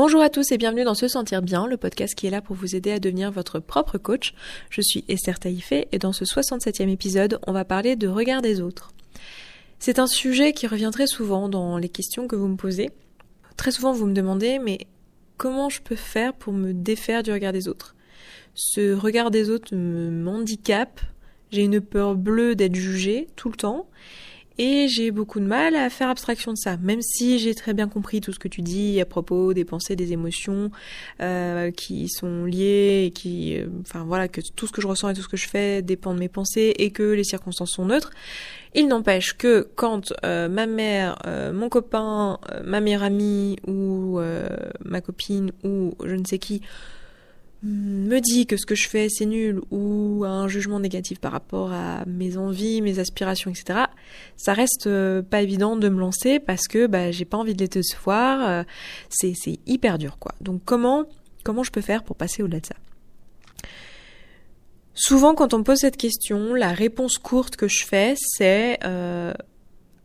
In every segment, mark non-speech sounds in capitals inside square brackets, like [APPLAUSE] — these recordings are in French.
Bonjour à tous et bienvenue dans Se Sentir Bien, le podcast qui est là pour vous aider à devenir votre propre coach. Je suis Esther Taïfé et dans ce 67e épisode, on va parler de regard des autres. C'est un sujet qui revient très souvent dans les questions que vous me posez. Très souvent, vous me demandez, mais comment je peux faire pour me défaire du regard des autres? Ce regard des autres me m'handicape, j'ai une peur bleue d'être jugée tout le temps et j'ai beaucoup de mal à faire abstraction de ça, même si j'ai très bien compris tout ce que tu dis à propos des pensées, des émotions euh, qui sont liées, et qui, euh, enfin voilà, que tout ce que je ressens et tout ce que je fais dépend de mes pensées et que les circonstances sont neutres. Il n'empêche que quand euh, ma mère, mon copain, ma meilleure amie ou ma copine ou je ne sais qui me dit que ce que je fais c'est nul ou un jugement négatif par rapport à mes envies, mes aspirations, etc., ça reste euh, pas évident de me lancer parce que bah, j'ai pas envie de les décevoir. Euh, c'est, c'est hyper dur quoi. Donc comment, comment je peux faire pour passer au-delà de ça? Souvent quand on me pose cette question, la réponse courte que je fais c'est euh,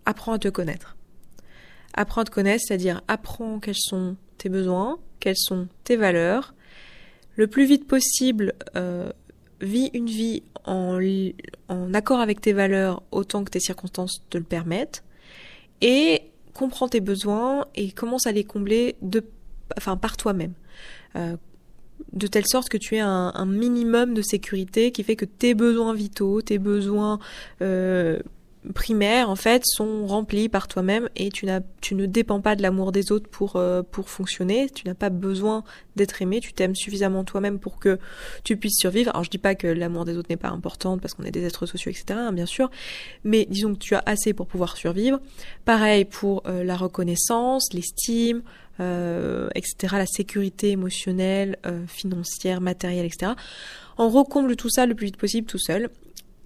apprends à te connaître. Apprends à te connaître, c'est-à-dire apprends quels sont tes besoins, quelles sont tes valeurs, le plus vite possible, euh, vis une vie en, en accord avec tes valeurs autant que tes circonstances te le permettent, et comprends tes besoins et commence à les combler de, enfin, par toi-même. Euh, de telle sorte que tu aies un, un, minimum de sécurité qui fait que tes besoins vitaux, tes besoins euh, primaires en fait sont remplis par toi-même et tu n'as tu ne dépends pas de l'amour des autres pour euh, pour fonctionner. Tu n'as pas besoin d'être aimé. Tu t'aimes suffisamment toi-même pour que tu puisses survivre. Alors je dis pas que l'amour des autres n'est pas important parce qu'on est des êtres sociaux etc hein, bien sûr. Mais disons que tu as assez pour pouvoir survivre. Pareil pour euh, la reconnaissance l'estime euh, etc la sécurité émotionnelle financière matérielle etc on recomble tout ça le plus vite possible tout seul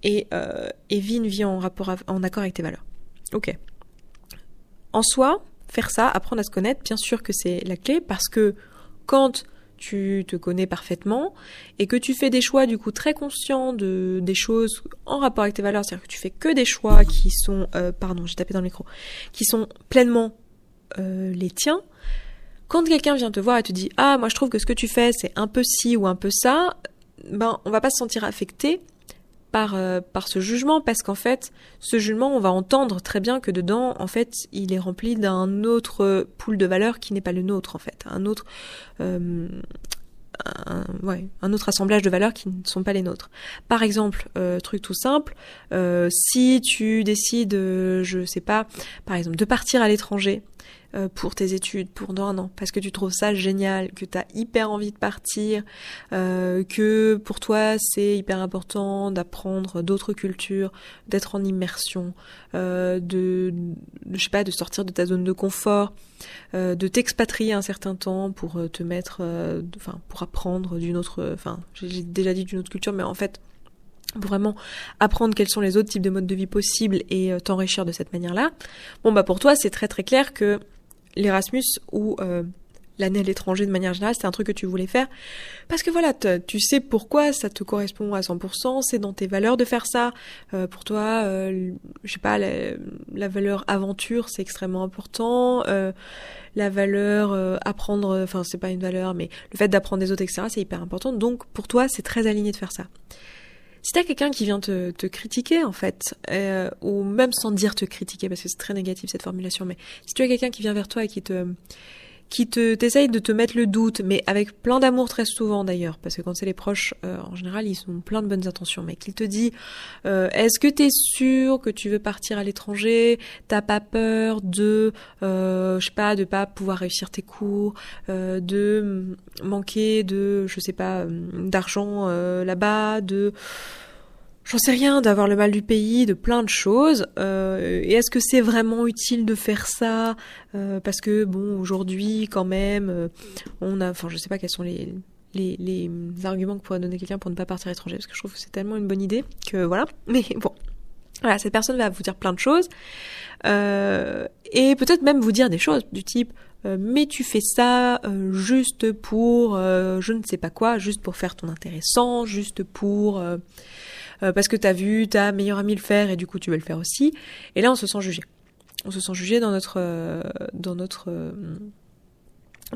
et, euh, et une vie en rapport en accord avec tes valeurs. Ok. En soi, faire ça, apprendre à se connaître, bien sûr que c'est la clé parce que quand tu te connais parfaitement et que tu fais des choix du coup très conscients de des choses en rapport avec tes valeurs, c'est-à-dire que tu fais que des choix qui sont, euh, pardon, j'ai tapé dans le micro, qui sont pleinement euh, les tiens. Quand quelqu'un vient te voir et te dit ah moi je trouve que ce que tu fais c'est un peu ci ou un peu ça, ben on va pas se sentir affecté par, euh, par ce jugement parce qu'en fait, ce jugement, on va entendre très bien que dedans, en fait, il est rempli d'un autre pool de valeurs qui n'est pas le nôtre, en fait, un autre, euh, un, autre assemblage de valeurs qui ne sont pas les nôtres. Par exemple, euh, truc tout simple, si tu décides, je sais pas, par exemple, de partir à l'étranger pour tes études, pour dans un an, parce que tu trouves ça génial, que tu as hyper envie de partir, euh, que pour toi c'est hyper important d'apprendre d'autres cultures, d'être en immersion, euh, de, je sais pas, de sortir de ta zone de confort, euh, de t'expatrier un certain temps pour euh, te mettre, enfin pour apprendre d'une autre, enfin j'ai déjà dit d'une autre culture, mais en fait vraiment apprendre quels sont les autres types de modes de vie possibles et t'enrichir de cette manière-là. Bon bah pour toi c'est très très clair que l'Erasmus ou euh, l'année à l'étranger de manière générale, c'est un truc que tu voulais faire parce que voilà, tu sais pourquoi ça te correspond à 100%, c'est dans tes valeurs de faire ça. Euh, pour toi, euh, je sais pas, la, valeur aventure, c'est extrêmement important. Euh, la valeur euh, apprendre, enfin c'est pas une valeur, mais le fait d'apprendre des autres, etc., c'est hyper important. Donc pour toi, c'est très aligné de faire ça. Si t'as quelqu'un qui vient te, te, critiquer en fait, euh, ou même sans dire te critiquer parce que c'est très négatif cette formulation, mais si tu as quelqu'un qui vient vers toi et qui te qui te t'essaye de te mettre le doute, mais avec plein d'amour très souvent d'ailleurs, parce que quand c'est les proches, euh, en général, ils sont plein de bonnes intentions, mais qu'il te dit, euh, est-ce que t'es sûr que tu veux partir à l'étranger? T'as pas peur de, euh, je sais pas, de pas pouvoir réussir tes cours, euh, de manquer de, je sais pas, d'argent là-bas, de j'en sais rien, d'avoir le mal du pays, de plein de choses. Euh, et est-ce que c'est vraiment utile de faire ça? Euh, Parce que bon, aujourd'hui, quand même, euh, on a, enfin, je sais pas quels sont les, les, les arguments que pourrait donner quelqu'un pour ne pas partir à l'étranger, parce que je trouve que c'est tellement une bonne idée que voilà. [LAUGHS] Mais bon, voilà, cette personne va vous dire plein de choses euh, et peut-être même vous dire des choses du type euh, mais tu fais ça euh, juste pour je ne sais pas quoi, juste pour faire ton intéressant, juste pour euh, parce que t'as vu ta meilleure amie le faire et du coup tu veux le faire aussi. Et là on se sent jugé. On se sent jugé dans notre euh, dans notre euh,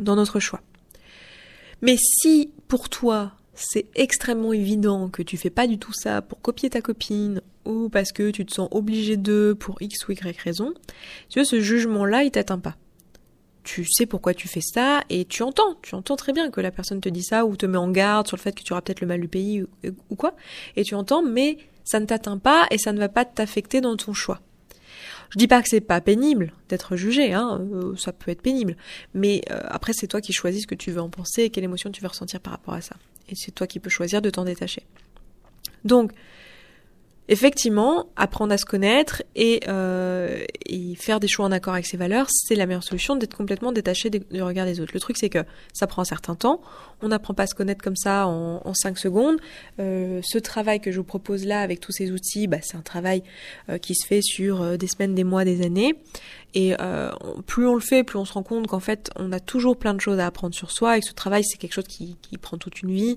dans notre choix. Mais si pour toi c'est extrêmement évident que tu fais pas du tout ça pour copier ta copine ou parce que tu te sens obligé de pour X ou Y raison, tu vois, ce jugement-là, il t'atteint pas. Tu sais pourquoi tu fais ça et tu entends, tu entends très bien que la personne te dit ça ou te met en garde sur le fait que tu auras peut-être le mal du pays ou quoi, et tu entends, mais ça ne t'atteint pas et ça ne va pas t'affecter dans ton choix. Je dis pas que c'est pas pénible d'être jugé, hein, euh, ça peut être pénible, mais euh, après c'est toi qui choisis ce que tu veux en penser et quelle émotion tu veux ressentir par rapport à ça. Et c'est toi qui peux choisir de t'en détacher. Donc, effectivement, apprendre à se connaître et, euh, et, faire des choix en accord avec ses valeurs, c'est la meilleure solution d'être complètement détaché du regard des autres. Le truc, c'est que ça prend un certain temps. On n'apprend pas à se connaître comme ça en, 5 secondes. Euh, ce travail que je vous propose là avec tous ces outils, bah, c'est un travail euh, qui se fait sur euh, des semaines, des mois, des années. Et plus on le fait, plus on se rend compte qu'en fait, on a toujours plein de choses à apprendre sur soi et ce travail, c'est quelque chose qui, prend toute une vie.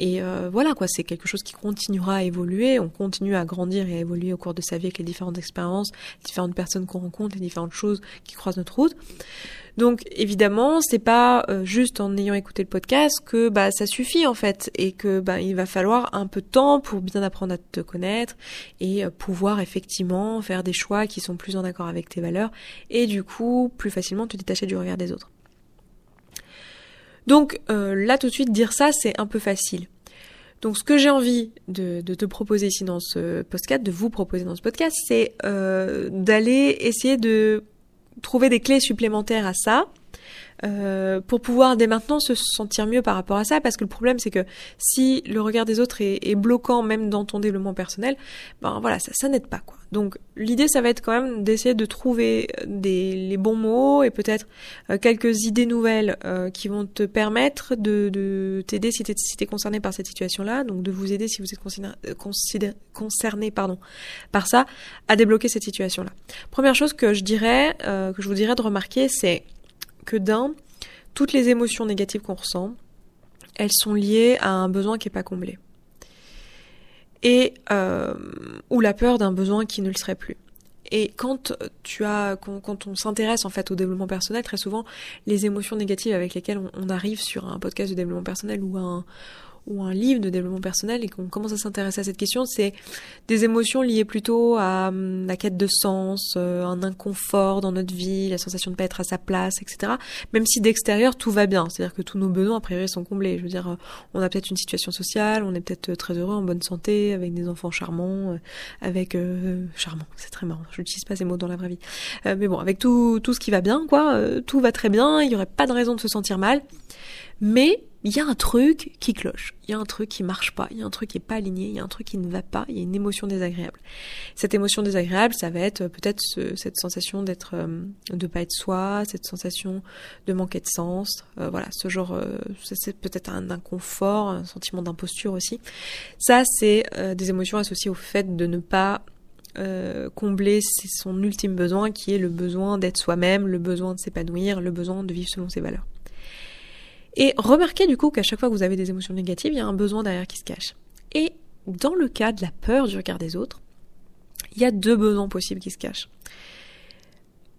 Et voilà, quoi, c'est quelque chose qui continuera à évoluer. On continue à grandir et à évoluer au cours de sa vie avec les différentes expériences, différentes personnes qu'on rencontre, les différentes choses qui croisent notre route. Donc évidemment, c'est pas juste en ayant écouté le podcast que bah ça suffit en fait et que bah il va falloir un peu de temps pour bien apprendre à te connaître et euh, pouvoir effectivement faire des choix qui sont plus en accord avec tes valeurs et du coup plus facilement te détacher du regard des autres. Donc euh, là tout de suite dire ça c'est un peu facile. Donc ce que j'ai envie de, te proposer ici dans ce podcast, de vous proposer dans ce podcast, c'est euh, d'aller essayer de trouver des clés supplémentaires à ça. Euh, pour pouvoir dès maintenant se sentir mieux par rapport à ça, parce que le problème c'est que si le regard des autres est, bloquant même dans ton développement personnel, ben voilà, ça, ça n'aide pas quoi. Donc l'idée ça va être quand même d'essayer de trouver des, les bons mots et peut-être euh, quelques idées nouvelles euh, qui vont te permettre de, de t'aider si t'es si es concerné par cette situation-là, donc de vous aider si vous êtes concerné, concerné pardon, par ça, à débloquer cette situation-là. Première chose que je dirais, euh, que je vous dirais de remarquer, c'est que d'un, toutes les émotions négatives qu'on ressent, elles sont liées à un besoin qui n'est pas comblé. Et euh, ou la peur d'un besoin qui ne le serait plus. Et quand tu as, quand, on s'intéresse en fait au développement personnel, très souvent les émotions négatives avec lesquelles on, on arrive sur un podcast de développement personnel ou un ou un livre de développement personnel et qu'on commence à s'intéresser à cette question, c'est des émotions liées plutôt à hum, la quête de sens, euh, un inconfort dans notre vie, la sensation de pas être à sa place, etc. Même si d'extérieur tout va bien, c'est-à-dire que tous nos besoins a priori sont comblés. Je veux dire, euh, on a peut-être une situation sociale, on est peut-être euh, très heureux, en bonne santé, avec des enfants charmants, avec euh, charmant, c'est très marrant. Je n'utilise pas ces mots dans la vraie vie, mais bon, avec tout tout ce qui va bien, quoi, tout va très bien. Il y aurait pas de raison de se sentir mal, mais il y a un truc qui cloche, il y a un truc qui marche pas, il y a un truc qui est pas aligné, il y a un truc qui ne va pas, il y a une émotion désagréable. Cette émotion désagréable, ça va être peut-être ce, cette sensation d'être, euh, de pas être soi, cette sensation de manquer de sens, euh, voilà, ce genre, euh, c'est peut-être un inconfort, un sentiment d'imposture aussi. Ça, c'est euh, des émotions associées au fait de ne pas euh, combler son ultime besoin qui est le besoin d'être soi-même, le besoin de s'épanouir, le besoin de vivre selon ses valeurs. Et remarquez du coup qu'à chaque fois que vous avez des émotions négatives, il y a un besoin derrière qui se cache. Et dans le cas de la peur du regard des autres, il y a deux besoins possibles qui se cachent.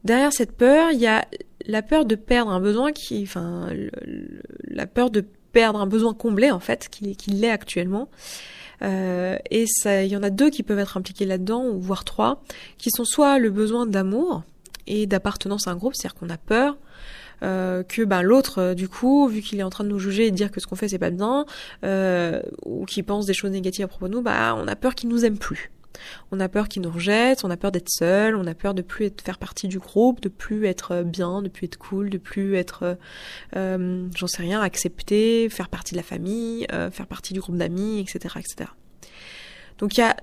Derrière cette peur, il y a la peur de perdre un besoin qui, enfin, la peur de perdre un besoin comblé en fait, qui, qui l'est actuellement. Euh, et ça, il y en a deux qui peuvent être impliqués là-dedans, ou voire trois, qui sont soit le besoin d'amour et d'appartenance à un groupe, c'est-à-dire qu'on a peur euh, que ben l'autre euh, du coup vu qu'il est en train de nous juger et de dire que ce qu'on fait c'est pas bien euh, ou qu'il pense des choses négatives à propos de nous bah on a peur qu'il nous aime plus on a peur qu'il nous rejette, on a peur d'être seul, on a peur de plus être, faire partie du groupe, de plus être bien, de plus être cool, de plus être, euh, j'en sais rien, accepté, faire partie de la famille, euh, faire partie du groupe d'amis, etc., etc. Donc il y a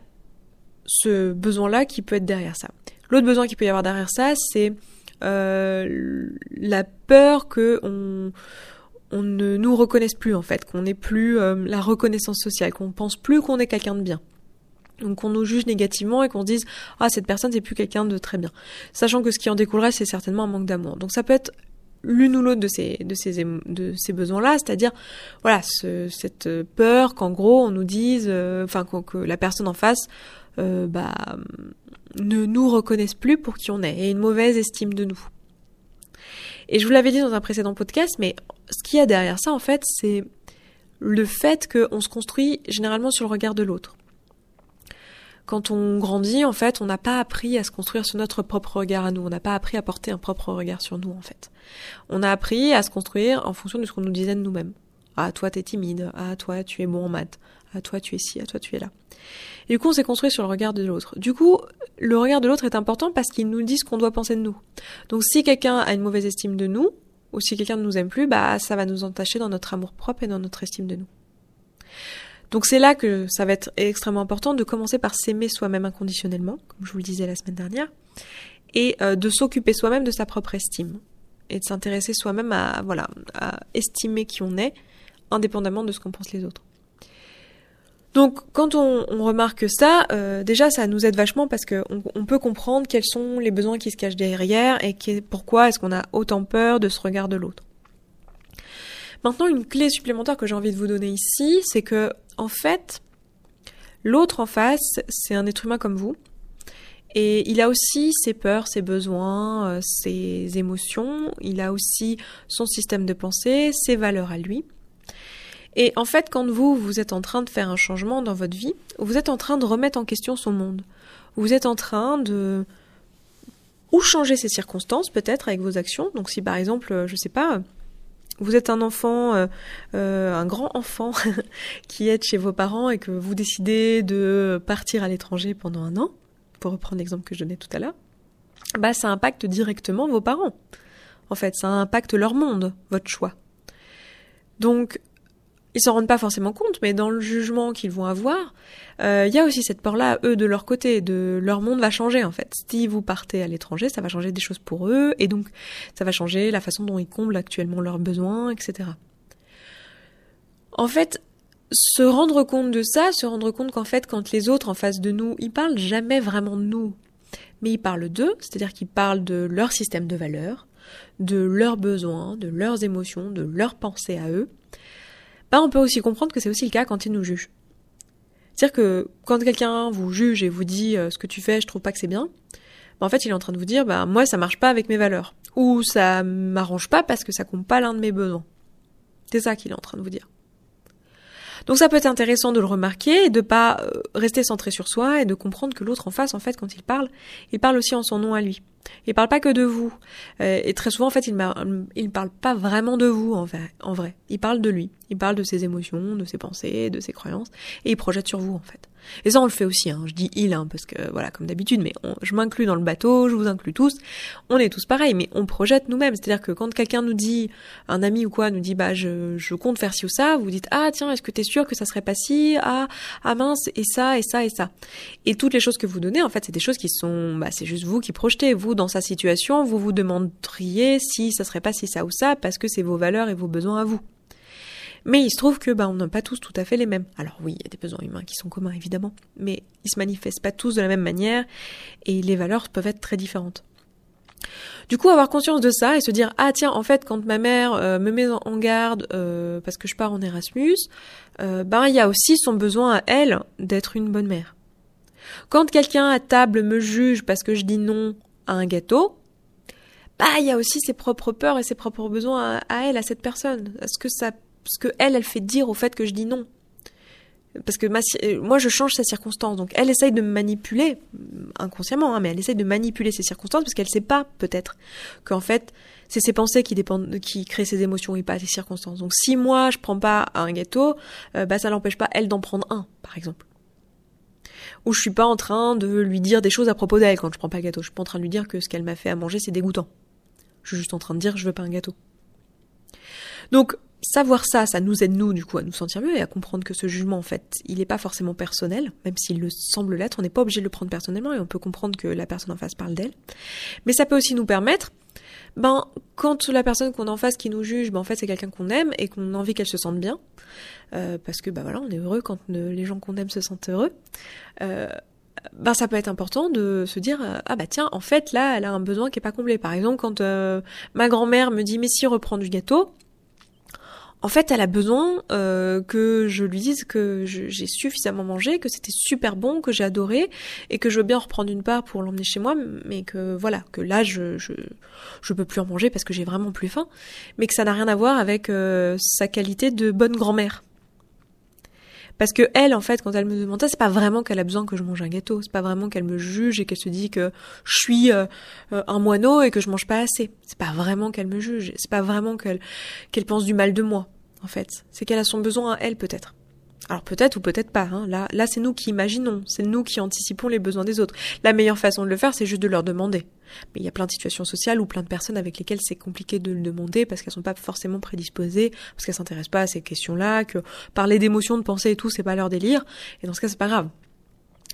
ce besoin-là qui peut être derrière ça. L'autre besoin qui peut y avoir derrière ça, c'est euh, la peur que on, ne nous reconnaisse plus en fait, qu'on n'ait plus euh, la reconnaissance sociale, qu'on pense plus qu'on est quelqu'un de bien. Donc qu'on nous juge négativement et qu'on se dise ah cette personne c'est plus quelqu'un de très bien, sachant que ce qui en découlerait c'est certainement un manque d'amour. Donc ça peut être l'une ou l'autre de ces ces besoins-là, c'est-à-dire voilà ce, cette peur qu'en gros on nous dise, euh, enfin que, la personne en face bah ne nous reconnaissent plus pour qui on est et une mauvaise estime de nous. Et je vous l'avais dit dans un précédent podcast, mais ce qu'il y a derrière ça, en fait, c'est le fait qu'on se construit généralement sur le regard de l'autre. Quand on grandit, en fait, on n'a pas appris à se construire sur notre propre regard à nous. On n'a pas appris à porter un propre regard sur nous, en fait. On a appris à se construire en fonction de ce qu'on nous disait de nous-mêmes. Ah, toi, t'es timide. Ah, toi, tu es bon en maths. Ah, toi, tu es ci. Ah, toi, tu es là. Et du coup, on s'est construit sur le regard de l'autre. Du coup, le regard de l'autre est important parce qu'il nous dit ce qu'on doit penser de nous. Donc, si quelqu'un a une mauvaise estime de nous, ou si quelqu'un ne nous aime plus, bah, ça va nous entacher dans notre amour propre et dans notre estime de nous. Donc c'est là que ça va être extrêmement important de commencer par s'aimer soi-même inconditionnellement, comme je vous le disais la semaine dernière, et euh, de s'occuper soi-même de sa propre estime et de s'intéresser soi-même à voilà à estimer qui on est, indépendamment de ce qu'en pensent les autres. Donc quand on, remarque ça, euh, déjà ça nous aide vachement parce qu'on on peut comprendre quels sont les besoins qui se cachent derrière et pourquoi est-ce qu'on a autant peur de ce regard de l'autre. Maintenant, une clé supplémentaire que j'ai envie de vous donner ici, c'est que en fait, l'autre en face, c'est un être humain comme vous. Et il a aussi ses peurs, ses besoins, euh, ses émotions, il a aussi son système de pensée, ses valeurs à lui. Et en fait, quand vous, vous êtes en train de faire un changement dans votre vie, vous êtes en train de remettre en question son monde. Vous êtes en train de ou changer ses circonstances peut-être avec vos actions. Donc si par exemple, je sais pas, vous êtes un enfant, euh, euh, un grand enfant [LAUGHS] qui est chez vos parents et que vous décidez de partir à l'étranger pendant un an, pour reprendre l'exemple que je donnais tout à l'heure, bah ça impacte directement vos parents. En fait, ça impacte leur monde, votre choix. Donc ils s'en rendent pas forcément compte, mais dans le jugement qu'ils vont avoir, euh, il y a aussi cette peur-là, eux, de leur côté, de leur monde va changer en fait. Si vous partez à l'étranger, ça va changer des choses pour eux, et donc ça va changer la façon dont ils comblent actuellement leurs besoins, etc. En fait, se rendre compte de ça, se rendre compte qu'en fait, quand les autres en face de nous, ils parlent jamais vraiment de nous, mais ils parlent d'eux, c'est-à-dire qu'ils parlent de leur système de valeurs, de leurs besoins, de leurs émotions, de leurs pensées à eux, bah, on peut aussi comprendre que c'est aussi le cas quand il nous juge. C'est-à-dire que quand quelqu'un vous juge et vous dit euh, ce que tu fais, je trouve pas que c'est bien, bah, en fait, il est en train de vous dire, bah, moi, ça marche pas avec mes valeurs. Ou ça m'arrange pas parce que ça compte pas l'un de mes besoins. C'est ça qu'il est en train de vous dire. Donc ça peut être intéressant de le remarquer et de pas euh, rester centré sur soi et de comprendre que l'autre en face, en fait, quand il parle, il parle aussi en son nom à lui. Il parle pas que de vous. Euh, et très souvent, en fait, il ne parle pas vraiment de vous, en vrai, en vrai. Il parle de lui. Il parle de ses émotions, de ses pensées, de ses croyances. Et il projette sur vous, en fait. Et ça, on le fait aussi. Hein. Je dis il, hein, parce que voilà, comme d'habitude, mais je m'inclus dans le bateau, je vous inclus tous. On est tous pareils, mais on projette nous-mêmes. C'est-à-dire que quand quelqu'un nous dit, un ami ou quoi, nous dit, bah, je, je compte faire ci ou ça, vous dites, ah tiens, est-ce que t'es sûr que ça serait pas ci? Ah, ah mince, et ça, et ça, et ça. Et toutes les choses que vous donnez, en fait, c'est des choses qui sont, bah, c'est juste vous qui projetez. Vous, dans sa situation, vous vous demanderiez si ça serait pas ci, ça ou ça, parce que c'est vos valeurs et vos besoins à vous. Mais il se trouve que bah, on n'a pas tous tout à fait les mêmes. Alors oui, il y a des besoins humains qui sont communs évidemment, mais ils se manifestent pas tous de la même manière et les valeurs peuvent être très différentes. Du coup, avoir conscience de ça et se dire ah tiens en fait quand ma mère euh, me met en garde euh, parce que je pars en Erasmus, euh, ben il y a aussi son besoin à elle d'être une bonne mère. Quand quelqu'un à table me juge parce que je dis non à un gâteau, bah il y a aussi ses propres peurs et ses propres besoins à, à elle, à cette personne. Est-ce que ça ce que elle, elle fait dire au fait que je dis non. Parce que euh, moi, je change sa circonstance. Donc, elle essaye de me manipuler, inconsciemment, hein, mais elle essaye de manipuler ses circonstances parce qu'elle sait pas, peut-être, qu'en fait, c'est ses pensées qui dépendent, qui créent ses émotions et pas ses circonstances. Donc, si moi, je prends pas un gâteau, euh, bah, ça n'empêche pas elle d'en prendre un, par exemple. Ou je suis pas en train de lui dire des choses à propos d'elle quand je prends pas le gâteau. Je suis pas en train de lui dire que ce qu'elle m'a fait à manger, c'est dégoûtant. Je suis juste en train de dire, je veux pas un gâteau. Donc, savoir ça, ça nous aide nous du coup à nous sentir mieux et à comprendre que ce jugement en fait, il n'est pas forcément personnel, même s'il le semble l'être, on n'est pas obligé de le prendre personnellement et on peut comprendre que la personne en face parle d'elle. Mais ça peut aussi nous permettre, ben quand la personne qu'on en face qui nous juge, ben en fait c'est quelqu'un qu'on aime et qu'on a envie qu'elle se sente bien, euh, parce que ben voilà, on est heureux quand les gens qu'on aime se sentent heureux. Euh, ben ça peut être important de se dire ah bah tiens en fait là elle a un besoin qui est pas comblé par exemple quand euh, ma grand-mère me dit mais si reprend du gâteau en fait, elle a besoin euh, que je lui dise que j'ai suffisamment mangé, que c'était super bon, que j'ai adoré, et que je veux bien reprendre une part pour l'emmener chez moi, mais que voilà, que là je je, je peux plus en manger parce que j'ai vraiment plus faim, mais que ça n'a rien à voir avec euh, sa qualité de bonne grand-mère. Parce que elle, en fait, quand elle me demande ça, c'est pas vraiment qu'elle a besoin que je mange un gâteau. C'est pas vraiment qu'elle me juge et qu'elle se dit que je suis euh, euh, un moineau et que je mange pas assez. C'est pas vraiment qu'elle me juge. C'est pas vraiment qu'elle qu'elle pense du mal de moi. En fait, c'est qu'elle a son besoin à elle peut-être. Alors peut-être ou peut-être pas. Hein. Là, là, c'est nous qui imaginons, c'est nous qui anticipons les besoins des autres. La meilleure façon de le faire, c'est juste de leur demander. Mais il y a plein de situations sociales ou plein de personnes avec lesquelles c'est compliqué de le demander parce qu'elles sont pas forcément prédisposées, parce qu'elles s'intéressent pas à ces questions-là, que parler d'émotions, de pensées et tout, c'est pas leur délire. Et dans ce cas, c'est pas grave.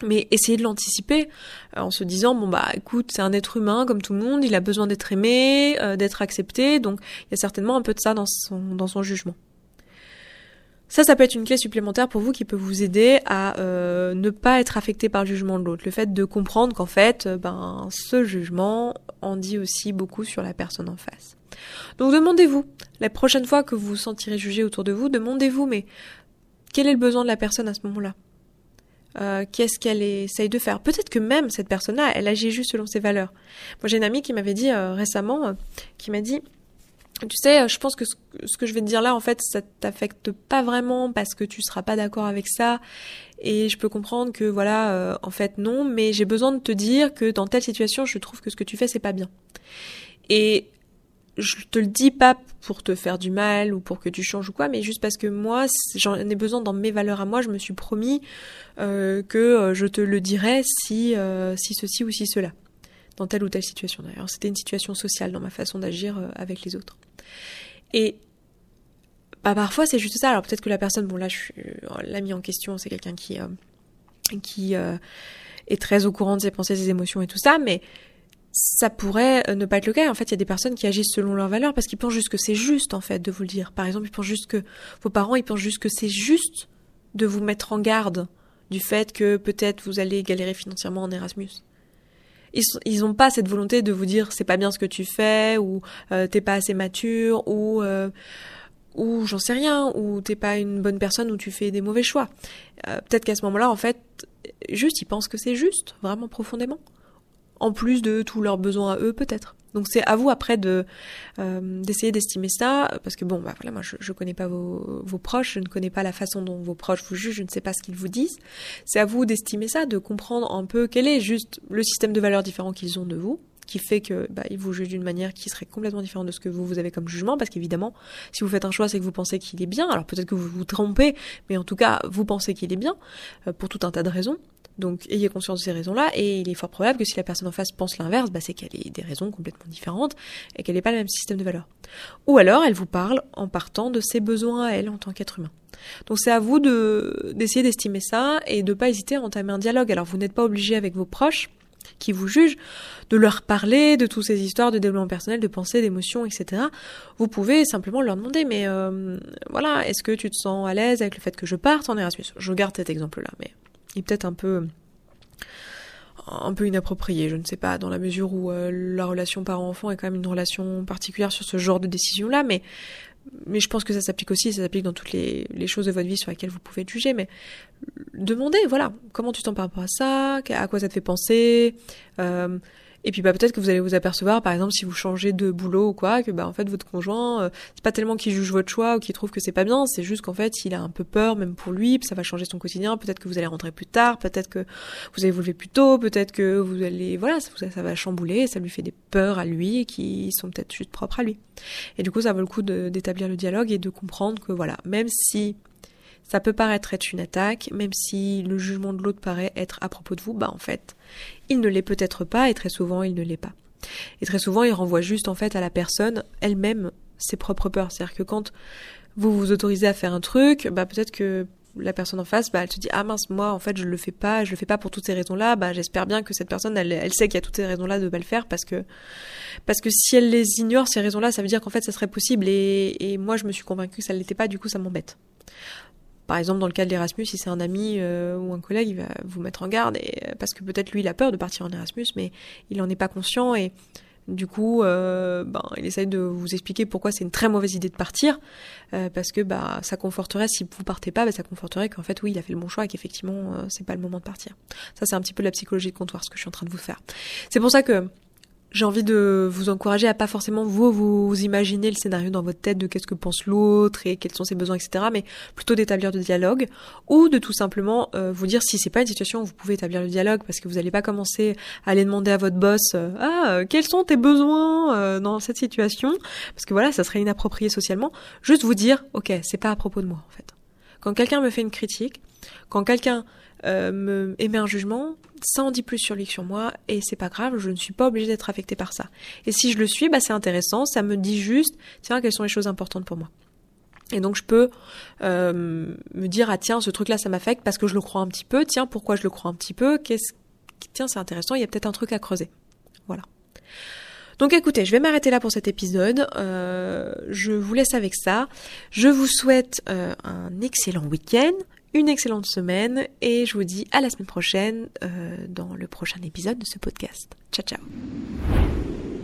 Mais essayer de l'anticiper euh, en se disant bon bah écoute c'est un être humain comme tout le monde il a besoin d'être aimé euh, d'être accepté donc il y a certainement un peu de ça dans son dans son jugement ça, ça peut être une clé supplémentaire pour vous qui peut vous aider à euh, ne pas être affecté par le jugement de l'autre. Le fait de comprendre qu'en fait, euh, ben, ce jugement en dit aussi beaucoup sur la personne en face. Donc demandez-vous, la prochaine fois que vous vous sentirez jugé autour de vous, demandez-vous, mais quel est le besoin de la personne à ce moment-là? Euh, Qu'est-ce qu'elle essaye de faire? Peut-être que même cette personne-là, elle agit juste selon ses valeurs. Moi, j'ai une amie qui m'avait dit récemment, qui m'a dit, tu sais, je pense que ce que je vais te dire là, en fait, ça t'affecte pas vraiment parce que tu seras pas d'accord avec ça. Et je peux comprendre que voilà, euh, en fait non, mais j'ai besoin de te dire que dans telle situation, je trouve que ce que tu fais c'est pas bien. Et je te le dis pas pour te faire du mal ou pour que tu changes ou quoi, mais juste parce que moi, j'en ai besoin dans mes valeurs à moi. Je me suis promis euh, que euh, je te le dirais si si ceci ou si cela dans telle ou telle situation d'ailleurs. C'était une situation sociale dans ma façon d'agir avec les autres. Et bah, parfois c'est juste ça. Alors peut-être que la personne, bon là euh, mis en question, c'est quelqu'un qui euh, qui euh, est très au courant de ses pensées, ses émotions et tout ça, mais ça pourrait ne pas être le cas. En fait, il y a des personnes qui agissent selon leurs valeurs parce qu'ils pensent juste que c'est juste en fait de vous le dire. Par exemple, ils pensent juste que vos parents, ils pensent juste que c'est juste de vous mettre en garde du fait que peut-être vous allez galérer financièrement en Erasmus ils n'ont pas cette volonté de vous dire c'est pas bien ce que tu fais ou euh, t'es pas assez mature ou euh, ou j'en sais rien ou t'es pas une bonne personne ou tu fais des mauvais choix. Euh, peut-être qu'à ce moment-là en fait juste ils pensent que c'est juste vraiment profondément en plus de tous leurs besoins à eux peut-être. Donc c'est à vous après de euh, d'essayer d'estimer ça, parce que bon, bah voilà, moi je, je connais pas vos, vos proches, je ne connais pas la façon dont vos proches vous jugent, je ne sais pas ce qu'ils vous disent. C'est à vous d'estimer ça, de comprendre un peu quel est juste le système de valeurs différent qu'ils ont de vous, qui fait que bah, ils vous jugent d'une manière qui serait complètement différente de ce que vous vous avez comme jugement, parce qu'évidemment, si vous faites un choix, c'est que vous pensez qu'il est bien. Alors peut-être que vous vous trompez, mais en tout cas, vous pensez qu'il est bien euh, pour tout un tas de raisons. Donc ayez conscience de ces raisons-là, et il est fort probable que si la personne en face pense l'inverse, bah, c'est qu'elle ait des raisons complètement différentes et qu'elle n'ait pas le même système de valeurs. Ou alors elle vous parle en partant de ses besoins à elle en tant qu'être humain. Donc c'est à vous de d'essayer d'estimer ça et de pas hésiter à entamer un dialogue. Alors vous n'êtes pas obligé avec vos proches qui vous jugent, de leur parler de toutes ces histoires de développement personnel, de pensée, d'émotions, etc. Vous pouvez simplement leur demander, mais euh, voilà, est-ce que tu te sens à l'aise avec le fait que je parte en Erasmus? Je garde cet exemple-là, mais est peut-être un peu un peu inapproprié, je ne sais pas, dans la mesure où euh, la relation parent-enfant est quand même une relation particulière sur ce genre de décision-là, mais mais je pense que ça s'applique aussi, ça s'applique dans toutes les, choses de votre vie sur lesquelles vous pouvez jugé, mais demandez, voilà, comment tu t'en par rapport à ça, à quoi ça te fait penser, euh, et puis bah peut-être que vous allez vous apercevoir, par exemple, si vous changez de boulot ou quoi, que bah en fait votre conjoint, euh, c'est pas tellement qu'il juge votre choix ou qu'il trouve que c'est pas bien, c'est juste qu'en fait il a un peu peur même pour lui, ça va changer son quotidien. Peut-être que vous allez rentrer plus tard, peut-être que vous allez vous lever plus tôt, peut-être que vous allez, voilà, ça, ça va chambouler, ça lui fait des peurs à lui qui sont peut-être juste propres à lui. Et du coup, ça vaut le coup d'établir le dialogue et de comprendre que voilà, même si ça peut paraître être une attaque, même si le jugement de l'autre paraît être à propos de vous, bah en fait, il ne l'est peut-être pas et très souvent il ne l'est pas. Et très souvent il renvoie juste en fait à la personne elle-même ses propres peurs. C'est-à-dire que quand vous vous autorisez à faire un truc, bah peut-être que la personne en face, bah elle se dit ah mince moi en fait je le fais pas, je le fais pas pour toutes ces raisons-là, bah j'espère bien que cette personne elle, sait qu'il y a toutes ces raisons-là de pas le faire parce que parce que si elle les ignore ces raisons-là, ça veut dire qu'en fait ça serait possible et, et moi je me suis convaincue que ça l'était pas, du coup ça m'embête. Par exemple, dans le cas de l'Erasmus, si c'est un ami euh, ou un collègue, il va vous mettre en garde euh, parce que peut-être lui, il a peur de partir en Erasmus, mais il n'en est pas conscient et Du coup, euh, ben, il essaye de vous expliquer pourquoi c'est une très mauvaise idée de partir, parce que bah ça conforterait si vous partez pas, bah, ça conforterait qu'en fait oui, il a fait le bon choix et qu'effectivement euh, c'est pas le moment de partir. Ça c'est un petit peu la psychologie de comptoir ce que je suis en train de vous faire. C'est pour ça que j'ai envie de vous encourager à pas forcément vous vous imaginer le scénario dans votre tête de qu'est-ce que pense l'autre et quels sont ses besoins, etc. Mais plutôt d'établir de dialogue ou de tout simplement euh, vous dire si c'est pas une situation où vous pouvez établir le dialogue parce que vous n'allez pas commencer à aller demander à votre boss euh, ah euh, quels sont tes besoins dans cette situation parce que voilà ça serait inapproprié socialement. Juste vous dire ok c'est pas à propos de moi en fait. Quand quelqu'un me fait une critique, quand quelqu'un euh, me émet un jugement, ça en dit plus sur lui que sur moi, et c'est pas grave, je ne suis pas obligée d'être affectée par ça. Et si je le suis, bah c'est intéressant, ça me dit juste, tiens, quelles sont les choses importantes pour moi. Et donc je peux euh, me dire ah tiens ce truc là ça m'affecte parce que je le crois un petit peu tiens pourquoi je le crois un petit peu qu'est-ce tiens c'est intéressant il y a peut-être un truc à creuser voilà donc écoutez, je vais m'arrêter là pour cet épisode. Euh, je vous laisse avec ça. Je vous souhaite un excellent week-end une excellente semaine et je vous dis à la semaine prochaine euh, dans le prochain épisode de ce podcast. Ciao ciao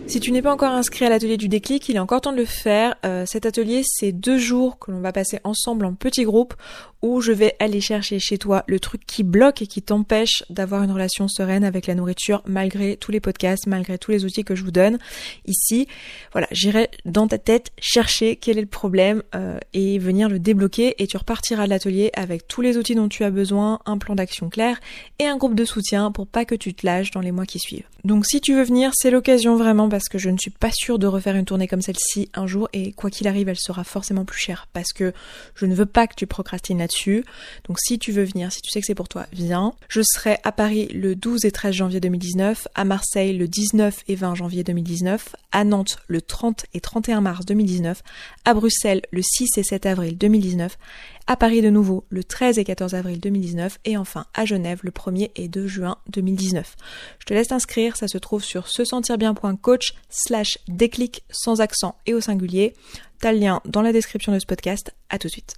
si tu n'es pas encore inscrit à l'atelier du déclic, il est encore temps de le faire. Euh, cet atelier, c'est deux jours que l'on va passer ensemble en petits groupes où je vais aller chercher chez toi le truc qui bloque et qui t'empêche d'avoir une relation sereine avec la nourriture malgré tous les podcasts, malgré tous les outils que je vous donne ici. Voilà, j'irai dans ta tête chercher quel est le problème euh, et venir le débloquer et tu repartiras de l'atelier avec tous les outils dont tu as besoin, un plan d'action clair et un groupe de soutien pour pas que tu te lâches dans les mois qui suivent. Donc si tu veux venir, c'est l'occasion vraiment parce que je ne suis pas sûre de refaire une tournée comme celle-ci un jour et quoi qu'il arrive, elle sera forcément plus chère parce que je ne veux pas que tu procrastines là-dessus donc si tu veux venir, si tu sais que c'est pour toi, viens. Je serai à Paris le 12 et 13 janvier 2019, à Marseille le 19 et 20 janvier 2019, à Nantes le 30 et 31 mars 2019, à Bruxelles le 6 et 7 avril 2019, à Paris de nouveau le 13 et 14 avril 2019 et enfin à Genève le 1er et 2 juin 2019. Je te laisse t'inscrire, ça se trouve sur se sentir bien.coach slash déclic sans accent et au singulier. T'as le lien dans la description de ce podcast. À tout de suite.